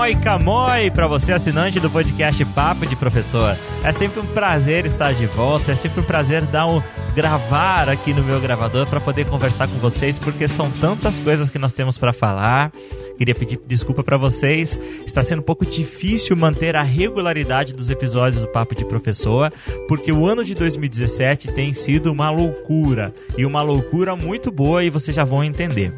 Moi para você, assinante do podcast Papo de Professor. É sempre um prazer estar de volta, é sempre um prazer dar um gravar aqui no meu gravador para poder conversar com vocês, porque são tantas coisas que nós temos para falar. Queria pedir desculpa para vocês. Está sendo um pouco difícil manter a regularidade dos episódios do Papo de Professor, porque o ano de 2017 tem sido uma loucura e uma loucura muito boa e vocês já vão entender.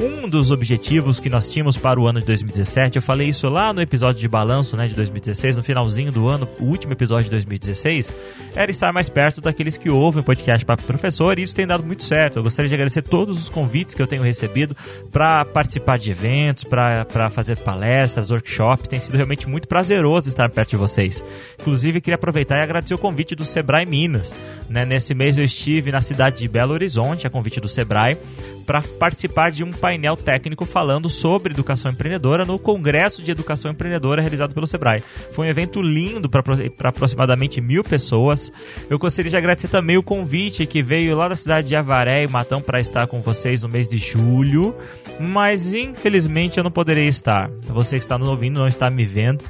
Um dos objetivos que nós tínhamos para o ano de 2017, eu falei isso lá no episódio de balanço né, de 2016, no finalzinho do ano, o último episódio de 2016, era estar mais perto daqueles que ouvem o podcast Papo Professor e isso tem dado muito certo. Eu gostaria de agradecer todos os convites que eu tenho recebido para participar de eventos, para fazer palestras, workshops. Tem sido realmente muito prazeroso estar perto de vocês. Inclusive, queria aproveitar e agradecer o convite do Sebrae Minas. Né? Nesse mês eu estive na cidade de Belo Horizonte, a convite do Sebrae, para participar de um painel técnico falando sobre educação empreendedora no Congresso de Educação Empreendedora realizado pelo Sebrae. Foi um evento lindo para aproximadamente mil pessoas. Eu gostaria de agradecer também o convite que veio lá da cidade de Avaré e Matão para estar com vocês no mês de julho, mas infelizmente eu não poderei estar. Você que está nos ouvindo não está me vendo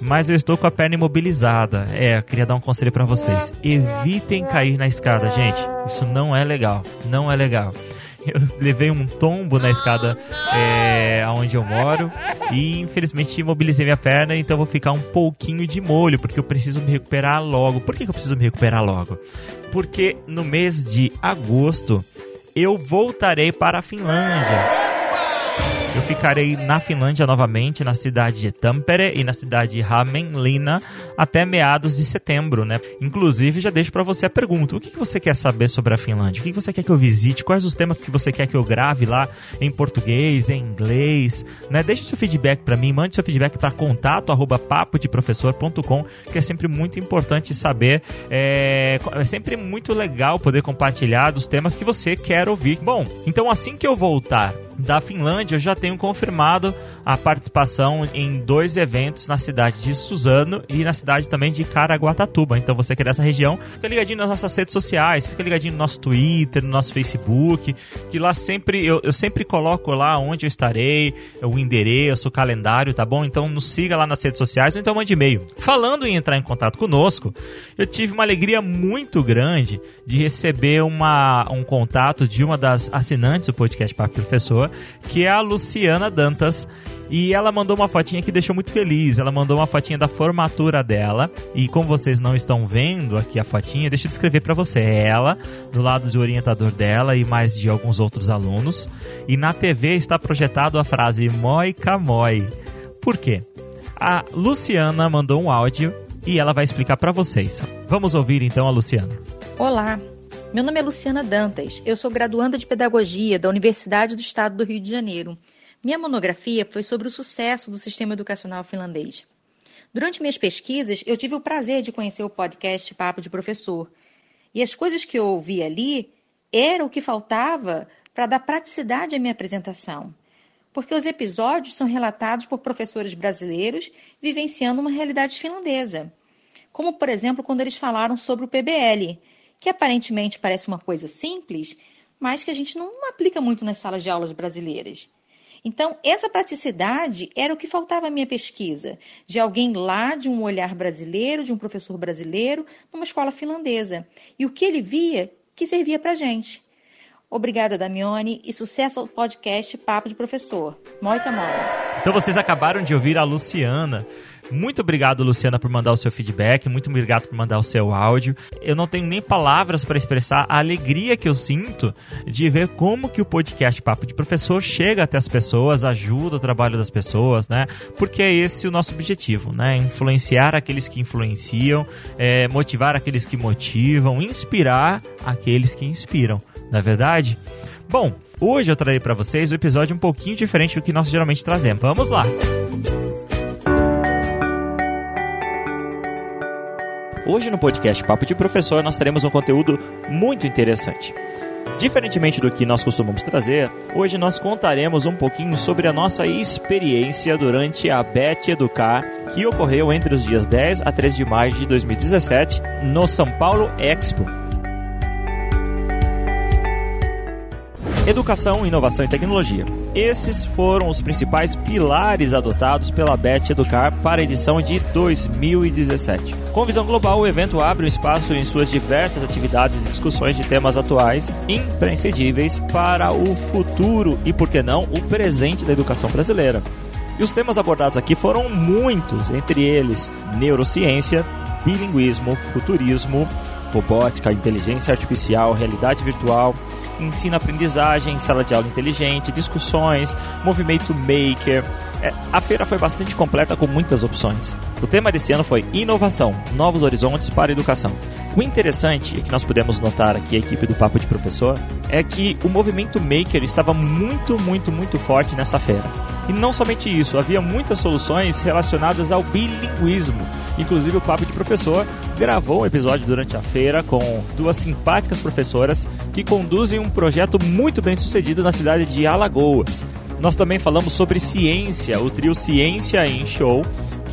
mas eu estou com a perna imobilizada. É, queria dar um conselho para vocês. Evitem cair na escada, gente. Isso não é legal. Não é legal eu levei um tombo na escada é, onde eu moro e infelizmente imobilizei minha perna, então vou ficar um pouquinho de molho, porque eu preciso me recuperar logo. Por que, que eu preciso me recuperar logo? Porque no mês de agosto eu voltarei para a Finlândia. Eu ficarei na Finlândia novamente, na cidade de Tampere e na cidade de Hämeenlinna até meados de setembro, né? Inclusive, já deixo para você a pergunta: o que, você quer saber sobre a Finlândia? O que, você quer que eu visite? Quais os temas que você quer que eu grave lá em português, em inglês? Né? Deixe seu feedback para mim, mande seu feedback para contato arroba papodiprofessor.com, que é sempre muito importante saber. É, é sempre muito legal poder compartilhar dos temas que você quer ouvir. Bom, então assim que eu voltar da Finlândia, já tenho confirmado a participação em dois eventos na cidade de Suzano e na cidade também de Caraguatatuba. Então você que é dessa região, fica ligadinho nas nossas redes sociais, fica ligadinho no nosso Twitter, no nosso Facebook, que lá sempre eu, eu sempre coloco lá onde eu estarei, o endereço, o calendário, tá bom? Então nos siga lá nas redes sociais ou então mande e-mail. Falando em entrar em contato conosco, eu tive uma alegria muito grande de receber uma, um contato de uma das assinantes do podcast Papo Professor, que é a Luciana Dantas. E ela mandou uma fotinha que deixou muito feliz. Ela mandou uma fotinha da formatura dela. E como vocês não estão vendo aqui a fotinha, deixa eu descrever para você. É ela, do lado do orientador dela e mais de alguns outros alunos. E na TV está projetado a frase Moi Camoi. Por quê? A Luciana mandou um áudio e ela vai explicar para vocês. Vamos ouvir então a Luciana. Olá, meu nome é Luciana Dantas, eu sou graduanda de Pedagogia da Universidade do Estado do Rio de Janeiro. Minha monografia foi sobre o sucesso do sistema educacional finlandês. Durante minhas pesquisas, eu tive o prazer de conhecer o podcast Papo de Professor. E as coisas que eu ouvi ali era o que faltava para dar praticidade à minha apresentação. Porque os episódios são relatados por professores brasileiros vivenciando uma realidade finlandesa. Como, por exemplo, quando eles falaram sobre o PBL, que aparentemente parece uma coisa simples, mas que a gente não aplica muito nas salas de aulas brasileiras. Então, essa praticidade era o que faltava à minha pesquisa, de alguém lá, de um olhar brasileiro, de um professor brasileiro, numa escola finlandesa. E o que ele via que servia para a gente. Obrigada, Damione, e sucesso ao podcast Papo de Professor. Moita moita. Então vocês acabaram de ouvir a Luciana muito obrigado, Luciana, por mandar o seu feedback. Muito obrigado por mandar o seu áudio. Eu não tenho nem palavras para expressar a alegria que eu sinto de ver como que o podcast Papo de Professor chega até as pessoas, ajuda o trabalho das pessoas, né? Porque é esse o nosso objetivo, né? Influenciar aqueles que influenciam, é, motivar aqueles que motivam, inspirar aqueles que inspiram. Não é verdade? Bom, hoje eu trarei para vocês um episódio um pouquinho diferente do que nós geralmente trazemos. Vamos lá! Hoje no podcast Papo de Professor nós teremos um conteúdo muito interessante. Diferentemente do que nós costumamos trazer, hoje nós contaremos um pouquinho sobre a nossa experiência durante a Bet Educar, que ocorreu entre os dias 10 a 13 de maio de 2017 no São Paulo Expo. Educação, inovação e tecnologia. Esses foram os principais pilares adotados pela BET Educar para a edição de 2017. Com visão global, o evento abre um espaço em suas diversas atividades e discussões de temas atuais imprescindíveis para o futuro e, por que não, o presente da educação brasileira. E os temas abordados aqui foram muitos, entre eles neurociência, bilinguismo, futurismo, robótica, inteligência artificial, realidade virtual, ensino-aprendizagem, sala de aula inteligente, discussões, movimento maker. É, a feira foi bastante completa com muitas opções. O tema desse ano foi Inovação, Novos Horizontes para a Educação. O interessante, e que nós podemos notar aqui, a equipe do Papo de Professor, é que o movimento maker estava muito, muito, muito forte nessa feira. E não somente isso, havia muitas soluções relacionadas ao bilinguismo. Inclusive o Papo de Professor gravou um episódio durante a feira com duas simpáticas professoras que conduzem um projeto muito bem sucedido na cidade de Alagoas. Nós também falamos sobre ciência, o trio Ciência em Show,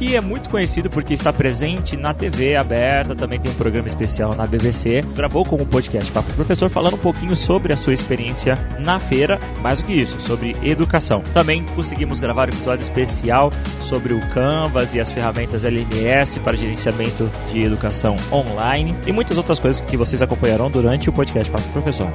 que é muito conhecido porque está presente na TV aberta, também tem um programa especial na BBC. Gravou como podcast Papo Professor falando um pouquinho sobre a sua experiência na feira, mais do que isso, sobre educação. Também conseguimos gravar um episódio especial sobre o Canvas e as ferramentas LMS para gerenciamento de educação online e muitas outras coisas que vocês acompanharão durante o podcast Papo Professor.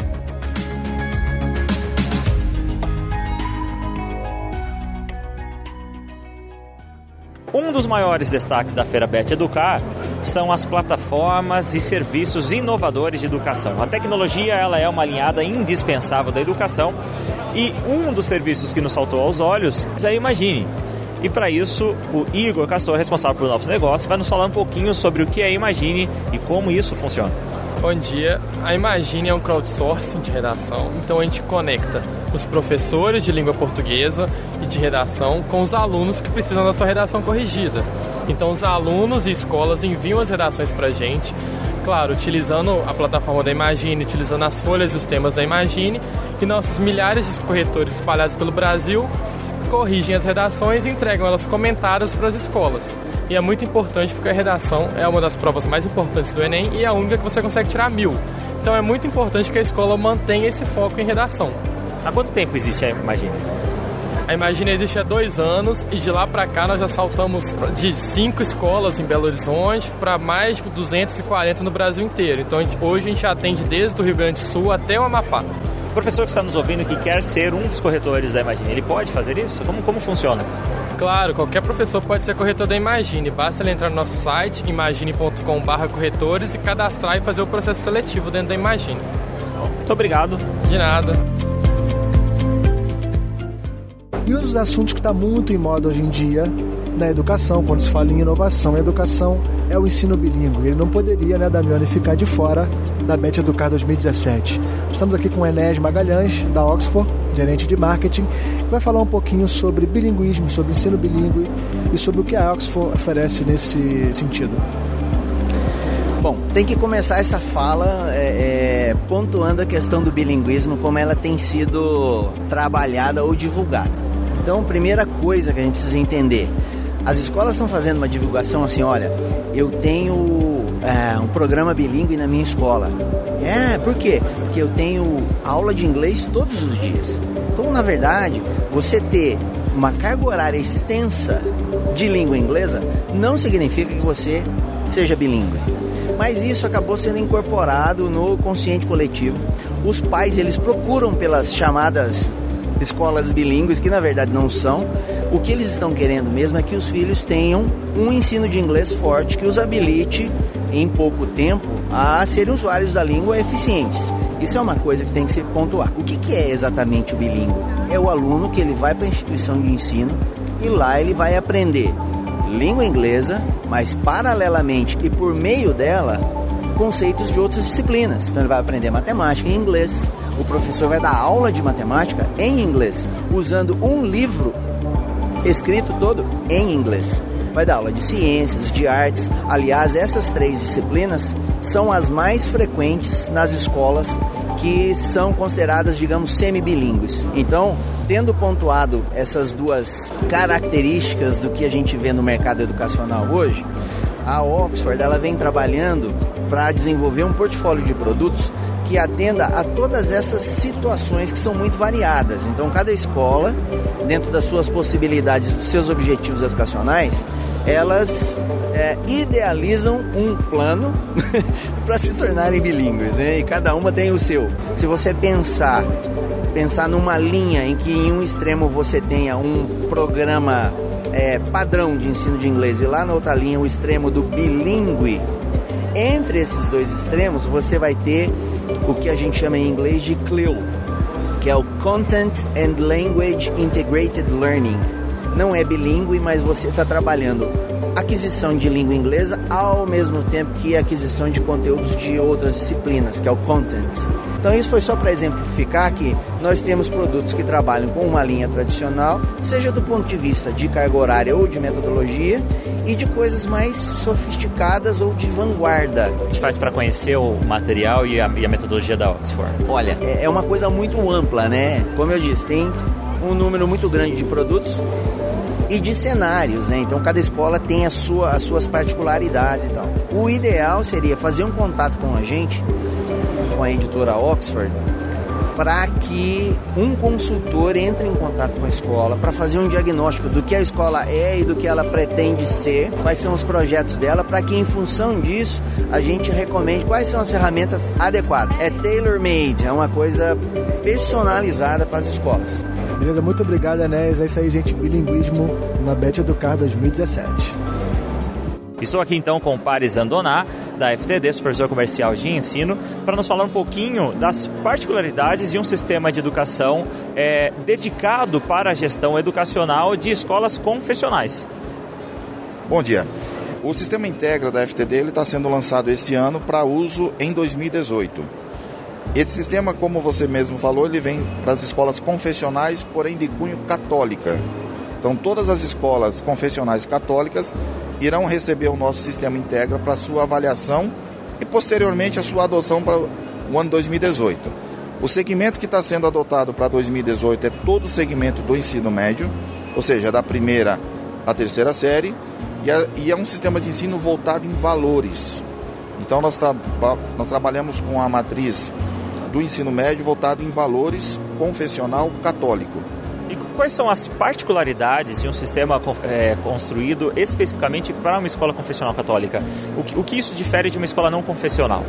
Dos maiores destaques da Feira Bet Educar são as plataformas e serviços inovadores de educação. A tecnologia ela é uma alinhada indispensável da educação e um dos serviços que nos saltou aos olhos é a Imagine. E para isso, o Igor Castor, responsável por novos negócios, vai nos falar um pouquinho sobre o que é Imagine e como isso funciona. Bom dia. A Imagine é um crowdsourcing de redação, então a gente conecta os professores de língua portuguesa e de redação com os alunos que precisam da sua redação corrigida. Então os alunos e escolas enviam as redações para a gente, claro, utilizando a plataforma da Imagine, utilizando as folhas e os temas da Imagine, e nossos milhares de corretores espalhados pelo Brasil corrigem as redações e entregam elas comentadas para as escolas. E é muito importante porque a redação é uma das provas mais importantes do Enem e é a única que você consegue tirar mil. Então é muito importante que a escola mantenha esse foco em redação. Há quanto tempo existe a Imagine? A Imagine existe há dois anos e de lá para cá nós já saltamos de cinco escolas em Belo Horizonte para mais de 240 no Brasil inteiro. Então hoje a gente atende desde o Rio Grande do Sul até o Amapá. O professor que está nos ouvindo que quer ser um dos corretores da Imagine, ele pode fazer isso? Como, como funciona? Claro, qualquer professor pode ser corretor da Imagine. Basta ele entrar no nosso site, imagine.com/corretores e cadastrar e fazer o processo seletivo dentro da Imagine. Muito obrigado. De nada. E um dos assuntos que está muito em moda hoje em dia na educação, quando se fala em inovação e educação, é o ensino bilíngue. Ele não poderia, né, Damione, ficar de fora da Bet Educar 2017. Estamos aqui com o Enes Magalhães, da Oxford, gerente de marketing, que vai falar um pouquinho sobre bilinguismo, sobre ensino bilíngue e sobre o que a Oxford oferece nesse sentido. Bom, tem que começar essa fala é, é, pontuando a questão do bilinguismo, como ela tem sido trabalhada ou divulgada. Então, primeira coisa que a gente precisa entender: as escolas estão fazendo uma divulgação assim, olha, eu tenho é, um programa bilíngue na minha escola. É, por quê? Porque eu tenho aula de inglês todos os dias. Então, na verdade, você ter uma carga horária extensa de língua inglesa não significa que você seja bilíngue mas isso acabou sendo incorporado no consciente coletivo. Os pais eles procuram pelas chamadas escolas bilíngues, que na verdade não são. O que eles estão querendo mesmo é que os filhos tenham um ensino de inglês forte que os habilite em pouco tempo a serem usuários da língua eficientes. Isso é uma coisa que tem que se pontuar. O que, que é exatamente o bilíngue? É o aluno que ele vai para a instituição de ensino e lá ele vai aprender língua inglesa, mas paralelamente e por meio dela, conceitos de outras disciplinas. Então ele vai aprender matemática em inglês. O professor vai dar aula de matemática em inglês, usando um livro escrito todo em inglês. Vai dar aula de ciências, de artes. Aliás, essas três disciplinas são as mais frequentes nas escolas que são consideradas, digamos, semi-bilíngues. Então, tendo pontuado essas duas características do que a gente vê no mercado educacional hoje, a Oxford ela vem trabalhando para desenvolver um portfólio de produtos que atenda a todas essas situações que são muito variadas. Então, cada escola, dentro das suas possibilidades, dos seus objetivos educacionais, elas é, idealizam um plano para se tornarem bilíngues, né? E cada uma tem o seu. Se você pensar pensar numa linha em que em um extremo você tenha um programa é, padrão de ensino de inglês e lá na outra linha o extremo do bilíngue, entre esses dois extremos você vai ter o que a gente chama em inglês de CLIL, que é o Content and Language Integrated Learning. Não é bilíngue, mas você está trabalhando aquisição de língua inglesa ao mesmo tempo que aquisição de conteúdos de outras disciplinas, que é o content. Então isso foi só para exemplificar que nós temos produtos que trabalham com uma linha tradicional, seja do ponto de vista de carga horária ou de metodologia, e de coisas mais sofisticadas ou de vanguarda. A gente faz para conhecer o material e a, e a, metodologia da Oxford? Olha, é, é uma coisa muito ampla, né? Como eu disse, tem um número muito grande de produtos e de cenários, né? Então cada escola tem a sua, as suas particularidades e tal. O ideal seria fazer um contato com a gente, com a editora Oxford, para que um consultor entre em contato com a escola para fazer um diagnóstico do que a escola é e do que ela pretende ser, quais são os projetos dela, para que em função disso a gente recomende quais são as ferramentas adequadas. É tailor-made, é uma coisa personalizada para as escolas. Beleza, muito obrigado, Enéas. É isso aí, gente. Bilinguismo na Bet Educar 2017. Estou aqui então com o Paris Andoná, da FTD, Supervisor Comercial de Ensino, para nos falar um pouquinho das particularidades de um sistema de educação é, dedicado para a gestão educacional de escolas confessionais. Bom dia. O sistema Integra da FTD está sendo lançado esse ano para uso em 2018. Esse sistema, como você mesmo falou, ele vem para as escolas confessionais, porém de cunho católica. Então, todas as escolas confessionais católicas irão receber o nosso sistema Integra para sua avaliação e posteriormente a sua adoção para o ano 2018. O segmento que está sendo adotado para 2018 é todo o segmento do ensino médio, ou seja, da primeira à terceira série, e é, e é um sistema de ensino voltado em valores. Então, nós, tra nós trabalhamos com a matriz do ensino médio voltado em valores confessional católico. E quais são as particularidades de um sistema é, construído especificamente para uma escola confessional católica? O que, o que isso difere de uma escola não confessional?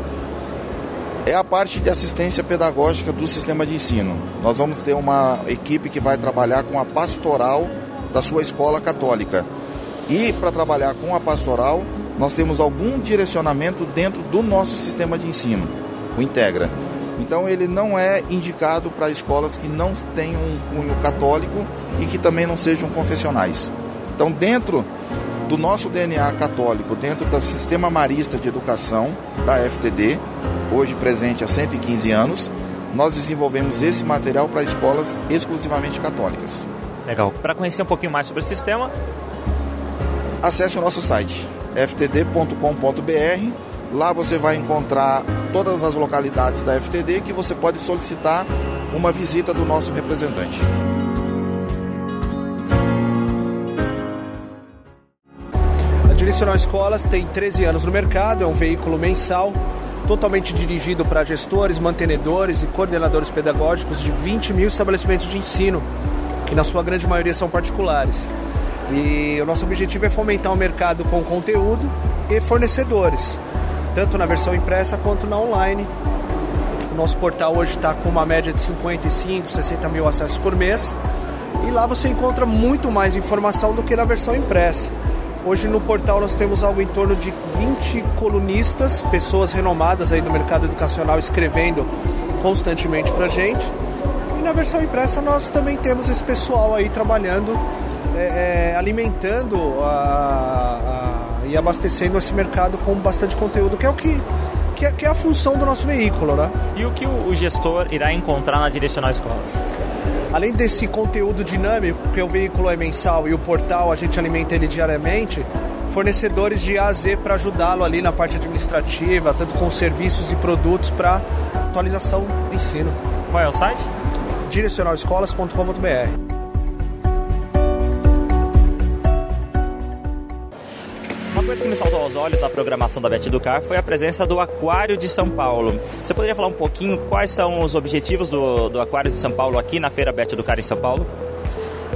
É a parte de assistência pedagógica do sistema de ensino. Nós vamos ter uma equipe que vai trabalhar com a pastoral da sua escola católica. E para trabalhar com a pastoral, nós temos algum direcionamento dentro do nosso sistema de ensino, o Integra. Então ele não é indicado para escolas que não tenham um cunho católico e que também não sejam confessionais. Então dentro do nosso DNA católico, dentro do sistema marista de educação da FTD, hoje presente há 115 anos, nós desenvolvemos esse material para escolas exclusivamente católicas. Legal. Para conhecer um pouquinho mais sobre o sistema, acesse o nosso site ftd.com.br Lá você vai encontrar todas as localidades da FTD que você pode solicitar uma visita do nosso representante. A Direcional Escolas tem 13 anos no mercado, é um veículo mensal totalmente dirigido para gestores, mantenedores e coordenadores pedagógicos de 20 mil estabelecimentos de ensino, que na sua grande maioria são particulares. E o nosso objetivo é fomentar o mercado com conteúdo e fornecedores tanto na versão impressa quanto na online. O nosso portal hoje está com uma média de 55, 60 mil acessos por mês. E lá você encontra muito mais informação do que na versão impressa. Hoje no portal nós temos algo em torno de 20 colunistas, pessoas renomadas aí do mercado educacional escrevendo constantemente para gente. E na versão impressa nós também temos esse pessoal aí trabalhando, é, é, alimentando a, a e abastecendo esse mercado com bastante conteúdo, que é o que, que é, é, a função do nosso veículo, né? E o que o, gestor irá encontrar na Direcional Escolas? Além desse conteúdo dinâmico, porque o veículo é mensal e o portal a gente alimenta ele diariamente, fornecedores de A a Z para ajudá-lo ali na parte administrativa, tanto com serviços e produtos para atualização do ensino. Qual é o site? direcionalescolas.com.br coisa que me saltou aos olhos na programação da Bet Educar foi a presença do Aquário de São Paulo. Você poderia falar um pouquinho quais são os objetivos do, do Aquário de São Paulo aqui na Feira Bet Educar em São Paulo?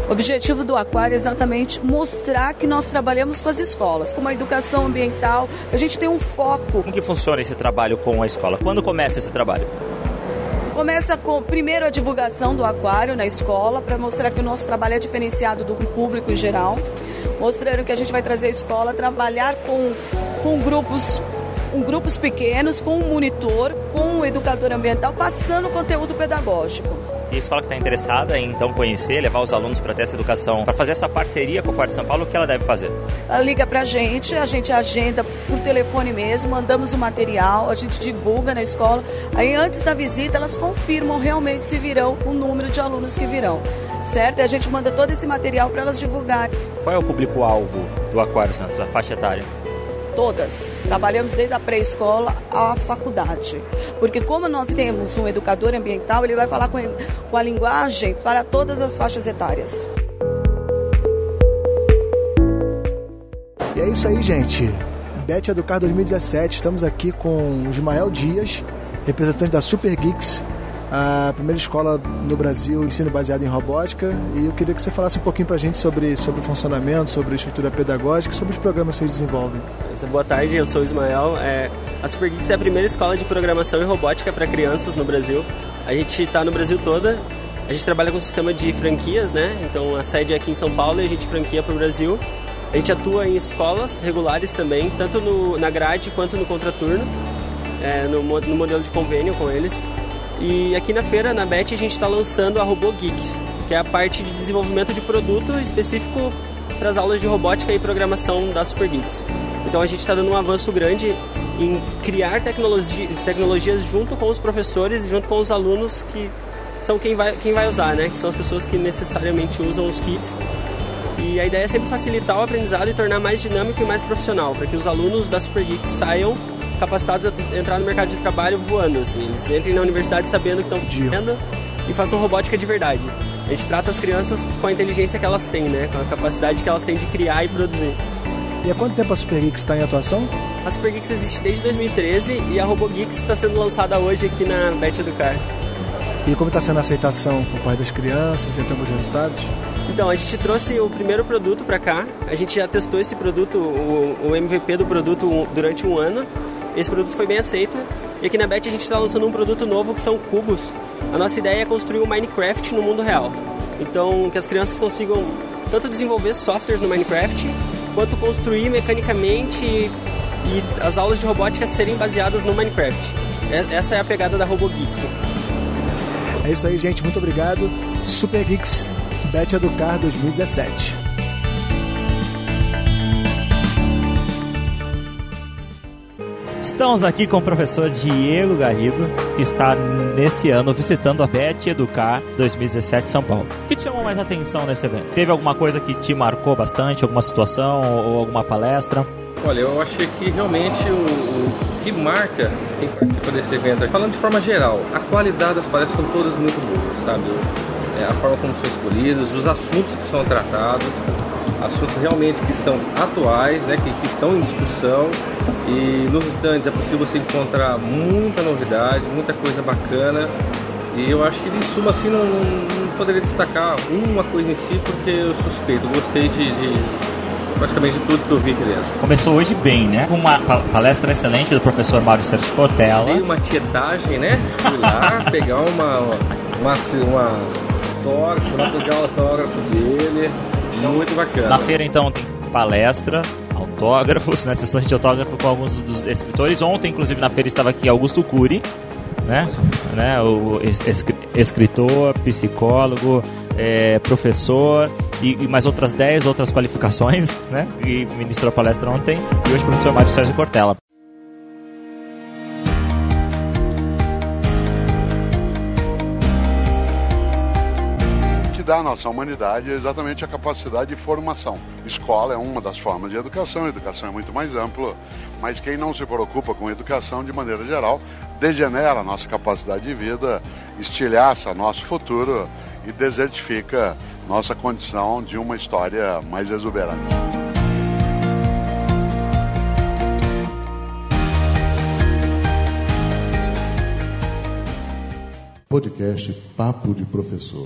O objetivo do Aquário é exatamente mostrar que nós trabalhamos com as escolas, com a educação ambiental, a gente tem um foco. Como que funciona esse trabalho com a escola? Quando começa esse trabalho? Começa com, primeiro, a divulgação do aquário na escola, para mostrar que o nosso trabalho é diferenciado do público em geral. Mostrando que a gente vai trazer a escola trabalhar com, com grupos com grupos pequenos, com um monitor, com um educador ambiental, passando conteúdo pedagógico. E a escola que está interessada em então conhecer, levar os alunos para ter essa educação, para fazer essa parceria com o Quarto de São Paulo, o que ela deve fazer? Ela liga para a gente, a gente agenda por telefone mesmo, mandamos o material, a gente divulga na escola. Aí antes da visita elas confirmam realmente se virão o número de alunos que virão. Certo? E a gente manda todo esse material para elas divulgarem. Qual é o público-alvo do Aquário Santos, a faixa etária? Todas. Trabalhamos desde a pré-escola à faculdade. Porque como nós temos um educador ambiental, ele vai falar com, com a linguagem para todas as faixas etárias. E é isso aí, gente. Bet Educar 2017. Estamos aqui com o Ismael Dias, representante da Super Geeks a primeira escola no Brasil ensino baseado em robótica e eu queria que você falasse um pouquinho para a gente sobre, sobre o funcionamento, sobre a estrutura pedagógica sobre os programas que vocês desenvolvem. Boa tarde, eu sou o Ismael. É, a Super é a primeira escola de programação e robótica para crianças no Brasil. A gente está no Brasil toda. A gente trabalha com um sistema de franquias, né? Então a sede é aqui em São Paulo e a gente franquia para o Brasil. A gente atua em escolas regulares também, tanto no, na grade quanto no contraturno, é, no, no modelo de convênio com eles. E aqui na feira, na BET, a gente está lançando a Robô Geeks, que é a parte de desenvolvimento de produto específico para as aulas de robótica e programação da Super Geeks. Então a gente está dando um avanço grande em criar tecnologia, tecnologias junto com os professores e junto com os alunos que são quem vai, quem vai usar, né? Que são as pessoas que necessariamente usam os kits. E a ideia é sempre facilitar o aprendizado e tornar mais dinâmico e mais profissional, para que os alunos da Super Geeks saiam capacitados a entrar no mercado de trabalho voando, assim. Eles entrem na universidade sabendo que estão fazendo e façam robótica de verdade. A gente trata as crianças com a inteligência que elas têm, né? Com a capacidade que elas têm de criar e produzir. E há quanto tempo a Super Geeks está em atuação? A Super Geeks existe desde 2013 e a Robo Geeks está sendo lançada hoje aqui na Bet Educar. E como está sendo a aceitação por parte das crianças? Já temos resultados? Então, a gente trouxe o primeiro produto para cá. A gente já testou esse produto, o, o MVP do produto, durante um ano. Esse produto foi bem aceito. E aqui na Bet a gente está lançando um produto novo que são cubos. A nossa ideia é construir um Minecraft no mundo real. Então, que as crianças consigam tanto desenvolver softwares no Minecraft, quanto construir mecanicamente e, e as aulas de robótica serem baseadas no Minecraft. Essa é a pegada da RoboGeek. É isso aí, gente. Muito obrigado. Super Geeks Bet Educar 2017. Estamos aqui com o professor Diego Garrido, que está nesse ano visitando a Bet Educar 2017 São Paulo. O que te chamou mais atenção nesse evento? Teve alguma coisa que te marcou bastante, alguma situação ou alguma palestra? Olha, eu achei que realmente o, que marca quem participa desse evento, falando de forma geral, a qualidade das palestras são todas muito boas, sabe? É, a forma como são escolhidas, os assuntos que são tratados, assuntos realmente que são atuais, né, que, que estão em discussão e nos stands é possível você encontrar muita novidade, muita coisa bacana e eu acho que de suma assim não, não poderia destacar uma coisa em si porque eu suspeito, gostei de, de praticamente de tudo que eu vi aqui dentro. Começou hoje bem, né? Com uma palestra excelente do professor Mário Sérgio Cortella. Dei uma tietagem, né? Fui lá pegar uma, uma, uma autógrafo, lá pegar o autógrafo dele. Muito bacana. Na feira, então, tem palestra, autógrafos, né? Sessões de autógrafo com alguns dos escritores. Ontem, inclusive, na feira estava aqui Augusto Cury, né? né? O escritor, psicólogo, é, professor e, e, mais outras 10 outras qualificações, né? E ministrou a palestra ontem. E hoje o professor Mário Sérgio Cortella. da nossa humanidade é exatamente a capacidade de formação. Escola é uma das formas de educação, educação é muito mais ampla, mas quem não se preocupa com educação de maneira geral degenera a nossa capacidade de vida, estilhaça nosso futuro e desertifica nossa condição de uma história mais exuberante. podcast Papo de Professor.